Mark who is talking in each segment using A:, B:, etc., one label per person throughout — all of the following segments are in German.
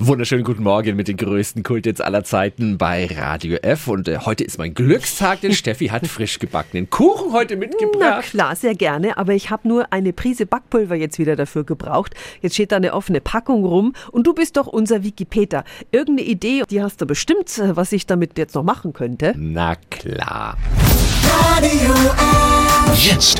A: Wunderschönen guten Morgen mit den größten Kultits aller Zeiten bei Radio F. Und äh, heute ist mein Glückstag, denn Steffi hat frisch gebackenen Kuchen heute
B: Na
A: mitgebracht.
B: klar, sehr gerne, aber ich habe nur eine Prise Backpulver jetzt wieder dafür gebraucht. Jetzt steht da eine offene Packung rum und du bist doch unser Wikipedia. Irgendeine Idee, die hast du bestimmt, äh, was ich damit jetzt noch machen könnte.
A: Na klar.
C: Jetzt Tipps für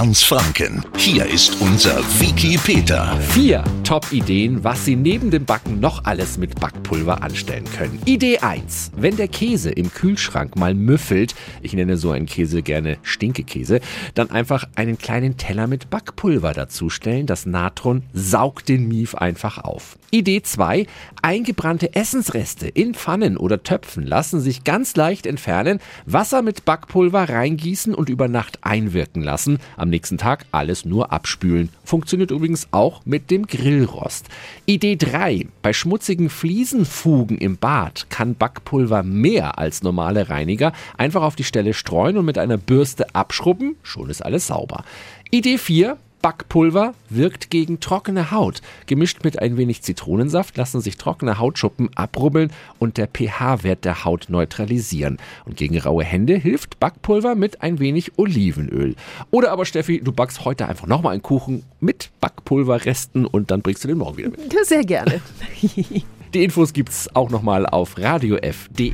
C: ganz Franken. Hier ist unser Wiki Peter.
A: Vier Top-Ideen, was Sie neben dem Backen noch alles mit Backpulver anstellen können. Idee 1. Wenn der Käse im Kühlschrank mal müffelt, ich nenne so einen Käse gerne Stinkekäse, dann einfach einen kleinen Teller mit Backpulver dazustellen. Das Natron saugt den Mief einfach auf. Idee 2. Eingebrannte Essensreste in Pfannen oder Töpfen lassen sich ganz leicht entfernen. Wasser mit Backpulver reingießen und über Nacht einwirken lassen. Am nächsten Tag alles nur abspülen. Funktioniert übrigens auch mit dem Grillrost. Idee 3. Bei schmutzigen Fliesenfugen im Bad kann Backpulver mehr als normale Reiniger einfach auf die Stelle streuen und mit einer Bürste abschrubben. Schon ist alles sauber. Idee 4. Backpulver wirkt gegen trockene Haut. Gemischt mit ein wenig Zitronensaft lassen sich trockene Hautschuppen abrubbeln und der pH-Wert der Haut neutralisieren. Und gegen raue Hände hilft Backpulver mit ein wenig Olivenöl. Oder aber Steffi, du backst heute einfach nochmal einen Kuchen mit Backpulverresten und dann bringst du den morgen wieder mit.
B: Sehr gerne.
A: Die Infos gibt's auch nochmal auf radiof.de.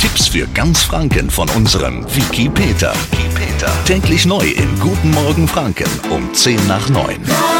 C: Tipps für ganz Franken von unserem Wiki Peter. Peter. Täglich neu in Guten Morgen Franken um 10 nach 9.
D: Radio